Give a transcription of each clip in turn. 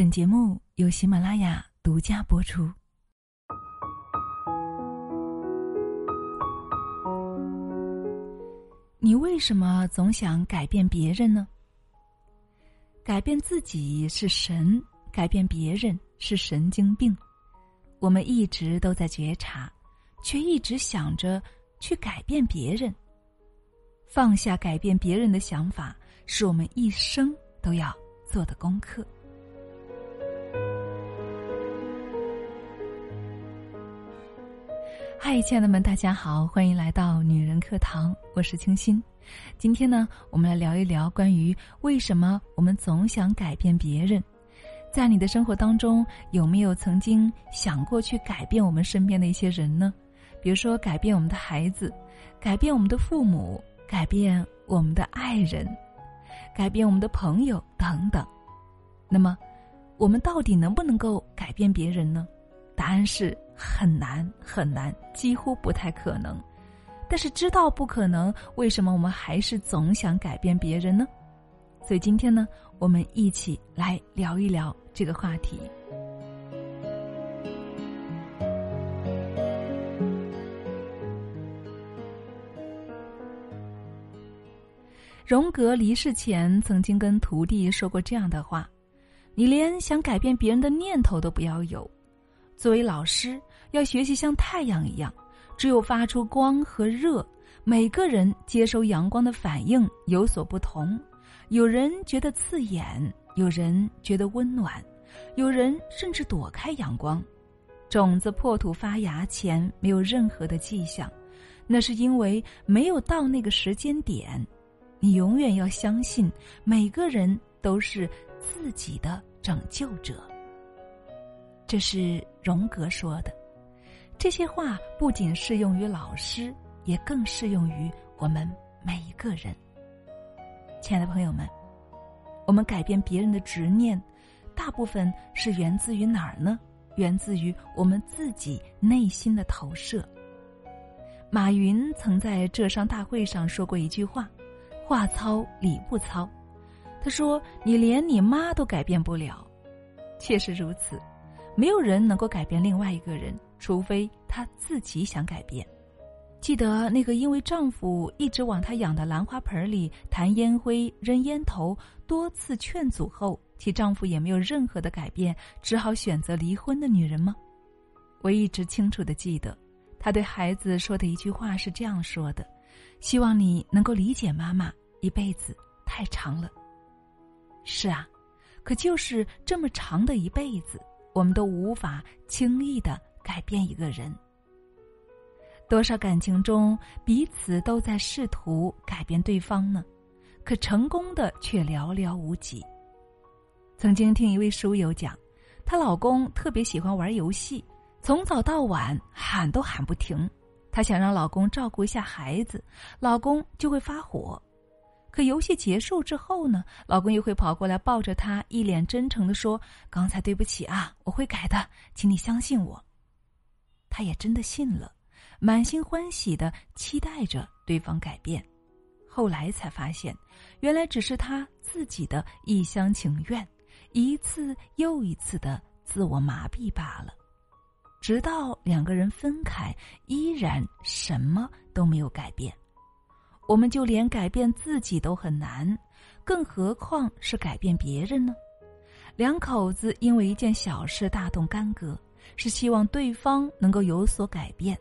本节目由喜马拉雅独家播出。你为什么总想改变别人呢？改变自己是神，改变别人是神经病。我们一直都在觉察，却一直想着去改变别人。放下改变别人的想法，是我们一生都要做的功课。嗨，亲爱的们，大家好，欢迎来到女人课堂，我是清新。今天呢，我们来聊一聊关于为什么我们总想改变别人。在你的生活当中，有没有曾经想过去改变我们身边的一些人呢？比如说，改变我们的孩子，改变我们的父母。改变我们的爱人，改变我们的朋友等等，那么，我们到底能不能够改变别人呢？答案是很难很难，几乎不太可能。但是知道不可能，为什么我们还是总想改变别人呢？所以今天呢，我们一起来聊一聊这个话题。荣格离世前曾经跟徒弟说过这样的话：“你连想改变别人的念头都不要有。作为老师，要学习像太阳一样，只有发出光和热，每个人接收阳光的反应有所不同。有人觉得刺眼，有人觉得温暖，有人甚至躲开阳光。种子破土发芽前没有任何的迹象，那是因为没有到那个时间点。”你永远要相信，每个人都是自己的拯救者。这是荣格说的，这些话不仅适用于老师，也更适用于我们每一个人。亲爱的朋友们，我们改变别人的执念，大部分是源自于哪儿呢？源自于我们自己内心的投射。马云曾在浙商大会上说过一句话。话糙理不糙，他说：“你连你妈都改变不了。”确实如此，没有人能够改变另外一个人，除非他自己想改变。记得那个因为丈夫一直往她养的兰花盆里弹烟灰、扔烟头，多次劝阻后，其丈夫也没有任何的改变，只好选择离婚的女人吗？我一直清楚的记得，她对孩子说的一句话是这样说的：“希望你能够理解妈妈。”一辈子太长了，是啊，可就是这么长的一辈子，我们都无法轻易的改变一个人。多少感情中，彼此都在试图改变对方呢？可成功的却寥寥无几。曾经听一位书友讲，她老公特别喜欢玩游戏，从早到晚喊都喊不停。她想让老公照顾一下孩子，老公就会发火。可游戏结束之后呢，老公又会跑过来抱着她，一脸真诚的说：“刚才对不起啊，我会改的，请你相信我。”她也真的信了，满心欢喜的期待着对方改变。后来才发现，原来只是他自己的一厢情愿，一次又一次的自我麻痹罢了。直到两个人分开，依然什么都没有改变。我们就连改变自己都很难，更何况是改变别人呢？两口子因为一件小事大动干戈，是希望对方能够有所改变，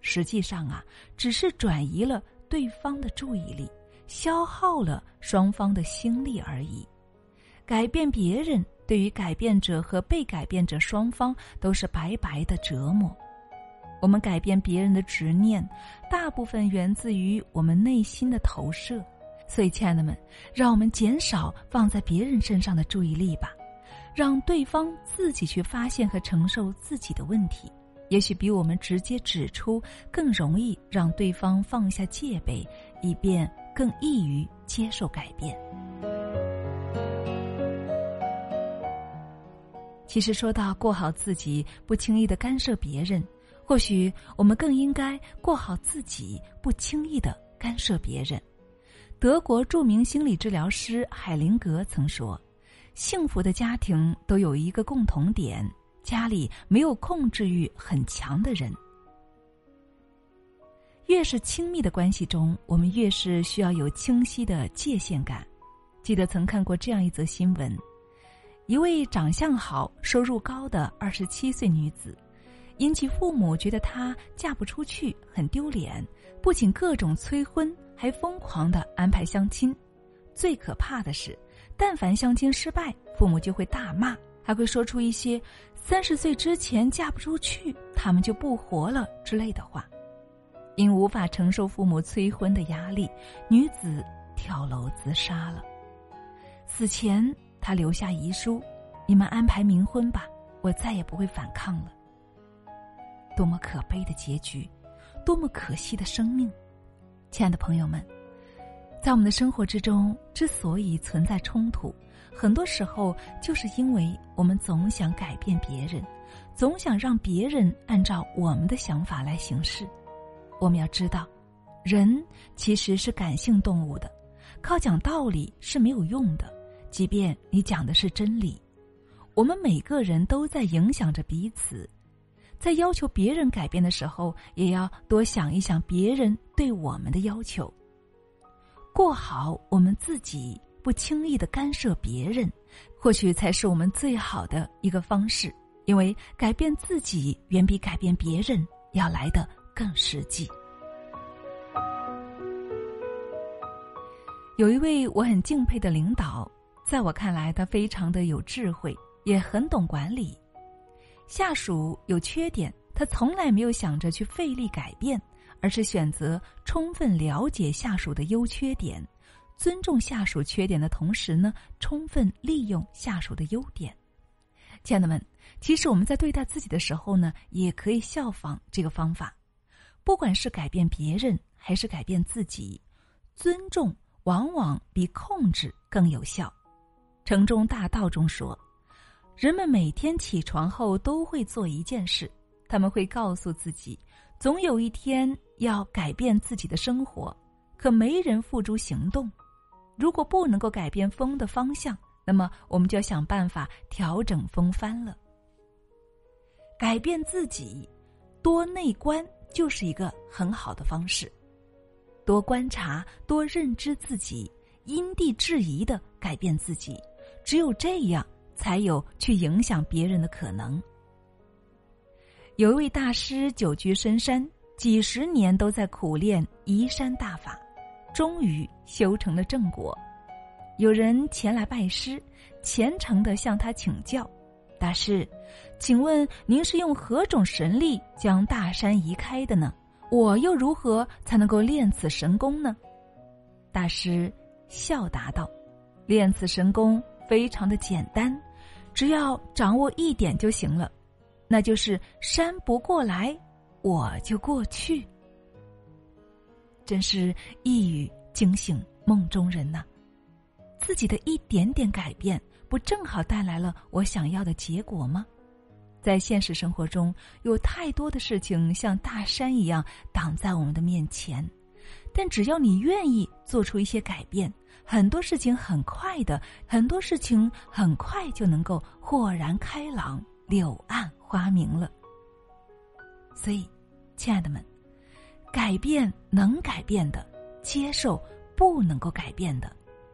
实际上啊，只是转移了对方的注意力，消耗了双方的心力而已。改变别人，对于改变者和被改变者双方都是白白的折磨。我们改变别人的执念，大部分源自于我们内心的投射。所以，亲爱的们，让我们减少放在别人身上的注意力吧，让对方自己去发现和承受自己的问题。也许比我们直接指出更容易让对方放下戒备，以便更易于接受改变。其实，说到过好自己，不轻易的干涉别人。或许我们更应该过好自己，不轻易的干涉别人。德国著名心理治疗师海灵格曾说：“幸福的家庭都有一个共同点：家里没有控制欲很强的人。越是亲密的关系中，我们越是需要有清晰的界限感。记得曾看过这样一则新闻：一位长相好、收入高的二十七岁女子，因其父母觉得她嫁不出去很丢脸，不仅各种催婚，还疯狂的安排相亲。最可怕的是，但凡相亲失败，父母就会大骂，还会说出一些“三十岁之前嫁不出去，他们就不活了”之类的话。因无法承受父母催婚的压力，女子跳楼自杀了。死前，她留下遗书：“你们安排冥婚吧，我再也不会反抗了。”多么可悲的结局，多么可惜的生命！亲爱的朋友们，在我们的生活之中，之所以存在冲突，很多时候就是因为我们总想改变别人，总想让别人按照我们的想法来行事。我们要知道，人其实是感性动物的，靠讲道理是没有用的。即便你讲的是真理，我们每个人都在影响着彼此，在要求别人改变的时候，也要多想一想别人对我们的要求。过好我们自己，不轻易的干涉别人，或许才是我们最好的一个方式。因为改变自己远比改变别人要来的。更实际。有一位我很敬佩的领导，在我看来，他非常的有智慧，也很懂管理。下属有缺点，他从来没有想着去费力改变，而是选择充分了解下属的优缺点，尊重下属缺点的同时呢，充分利用下属的优点。亲爱的们，其实我们在对待自己的时候呢，也可以效仿这个方法。不管是改变别人还是改变自己，尊重往往比控制更有效。城中大道中说，人们每天起床后都会做一件事，他们会告诉自己，总有一天要改变自己的生活，可没人付诸行动。如果不能够改变风的方向，那么我们就要想办法调整风帆了。改变自己，多内观。就是一个很好的方式，多观察，多认知自己，因地制宜的改变自己，只有这样，才有去影响别人的可能。有一位大师久居深山，几十年都在苦练移山大法，终于修成了正果。有人前来拜师，虔诚的向他请教。大师，请问您是用何种神力将大山移开的呢？我又如何才能够练此神功呢？大师笑答道：“练此神功非常的简单，只要掌握一点就行了，那就是山不过来，我就过去。”真是一语惊醒梦中人呐！自己的一点点改变。不正好带来了我想要的结果吗？在现实生活中，有太多的事情像大山一样挡在我们的面前，但只要你愿意做出一些改变，很多事情很快的，很多事情很快就能够豁然开朗、柳暗花明了。所以，亲爱的们，改变能改变的，接受不能够改变的，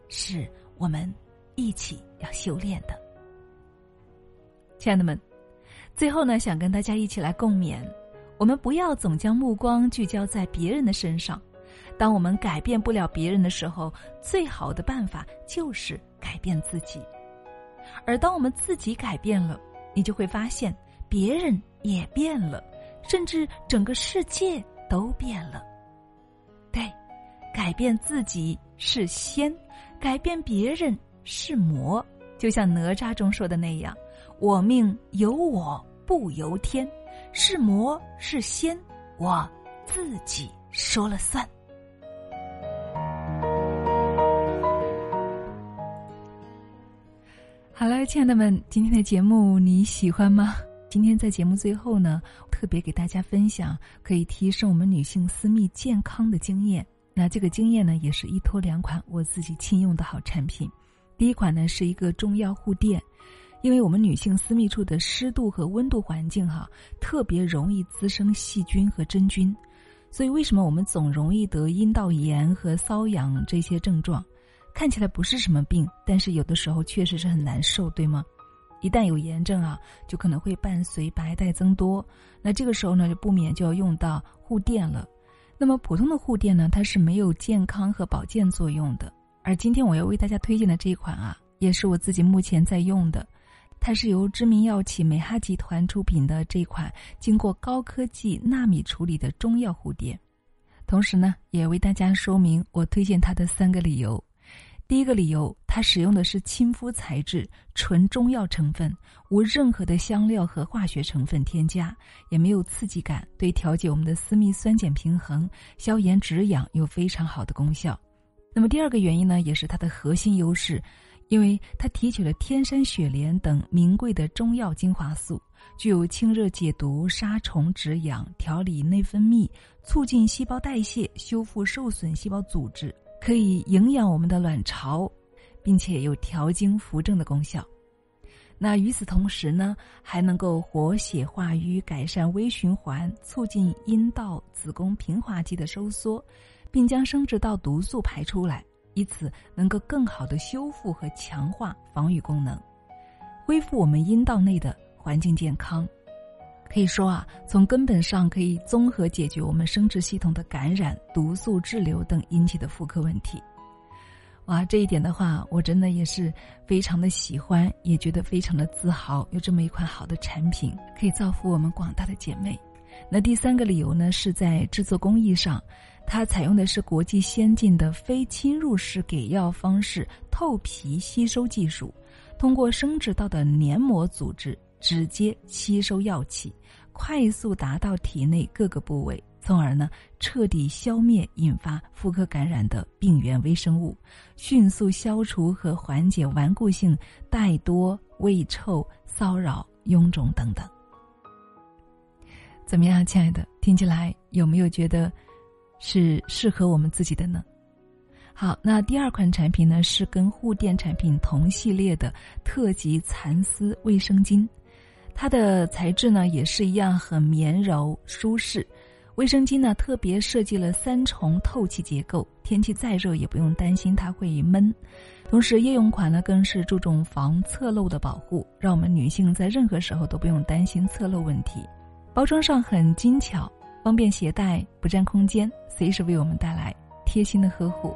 是我们。一起要修炼的，亲爱的们，最后呢，想跟大家一起来共勉：我们不要总将目光聚焦在别人的身上。当我们改变不了别人的时候，最好的办法就是改变自己。而当我们自己改变了，你就会发现别人也变了，甚至整个世界都变了。对，改变自己是仙，改变别人。是魔，就像哪吒中说的那样：“我命由我不由天，是魔是仙，我自己说了算。”好了，亲爱的们，今天的节目你喜欢吗？今天在节目最后呢，特别给大家分享可以提升我们女性私密健康的经验。那这个经验呢，也是一托两款我自己亲用的好产品。第一款呢是一个中药护垫，因为我们女性私密处的湿度和温度环境哈，特别容易滋生细菌和真菌，所以为什么我们总容易得阴道炎和瘙痒这些症状？看起来不是什么病，但是有的时候确实是很难受，对吗？一旦有炎症啊，就可能会伴随白带增多。那这个时候呢，就不免就要用到护垫了。那么普通的护垫呢，它是没有健康和保健作用的。而今天我要为大家推荐的这一款啊，也是我自己目前在用的，它是由知名药企美哈集团出品的这款经过高科技纳米处理的中药护垫。同时呢，也为大家说明我推荐它的三个理由。第一个理由，它使用的是亲肤材质，纯中药成分，无任何的香料和化学成分添加，也没有刺激感，对调节我们的私密酸碱平衡、消炎止痒有非常好的功效。那么第二个原因呢，也是它的核心优势，因为它提取了天山雪莲等名贵的中药精华素，具有清热解毒、杀虫止痒、调理内分泌、促进细胞代谢、修复受损细胞组织。可以营养我们的卵巢，并且有调经扶正的功效。那与此同时呢，还能够活血化瘀、改善微循环、促进阴道子宫平滑肌的收缩，并将生殖道毒素排出来，以此能够更好的修复和强化防御功能，恢复我们阴道内的环境健康。可以说啊，从根本上可以综合解决我们生殖系统的感染、毒素滞留等引起的妇科问题。哇，这一点的话，我真的也是非常的喜欢，也觉得非常的自豪，有这么一款好的产品可以造福我们广大的姐妹。那第三个理由呢，是在制作工艺上，它采用的是国际先进的非侵入式给药方式透皮吸收技术，通过生殖道的黏膜组织。直接吸收药气，快速达到体内各个部位，从而呢彻底消灭引发妇科感染的病原微生物，迅速消除和缓解顽固性带多、胃臭、骚扰、臃肿等等。怎么样，亲爱的？听起来有没有觉得是适合我们自己的呢？好，那第二款产品呢是跟护垫产品同系列的特级蚕丝卫生巾。它的材质呢也是一样很绵柔舒适，卫生巾呢特别设计了三重透气结构，天气再热也不用担心它会闷。同时，夜用款呢更是注重防侧漏的保护，让我们女性在任何时候都不用担心侧漏问题。包装上很精巧，方便携带，不占空间，随时为我们带来贴心的呵护。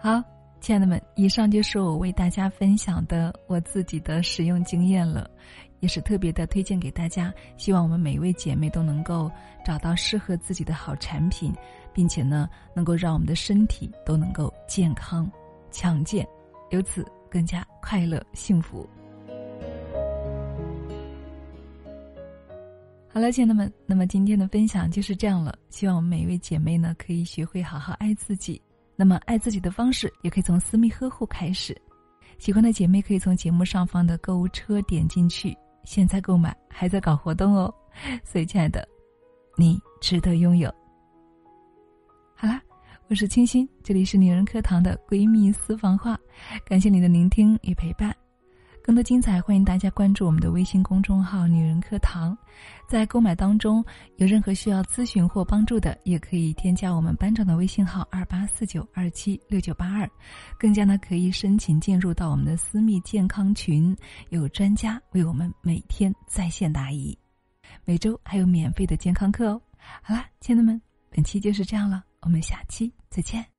好。亲爱的们，以上就是我为大家分享的我自己的使用经验了，也是特别的推荐给大家。希望我们每一位姐妹都能够找到适合自己的好产品，并且呢，能够让我们的身体都能够健康、强健，由此更加快乐、幸福。好了，亲爱的们，那么今天的分享就是这样了。希望我们每一位姐妹呢，可以学会好好爱自己。那么，爱自己的方式也可以从私密呵护开始。喜欢的姐妹可以从节目上方的购物车点进去，现在购买还在搞活动哦。所以，亲爱的，你值得拥有。好啦，我是清新，这里是女人课堂的闺蜜私房话，感谢你的聆听与陪伴。更多精彩，欢迎大家关注我们的微信公众号“女人课堂”。在购买当中有任何需要咨询或帮助的，也可以添加我们班长的微信号二八四九二七六九八二。更加呢，可以申请进入到我们的私密健康群，有专家为我们每天在线答疑，每周还有免费的健康课哦。好啦，亲爱的们，本期就是这样了，我们下期再见。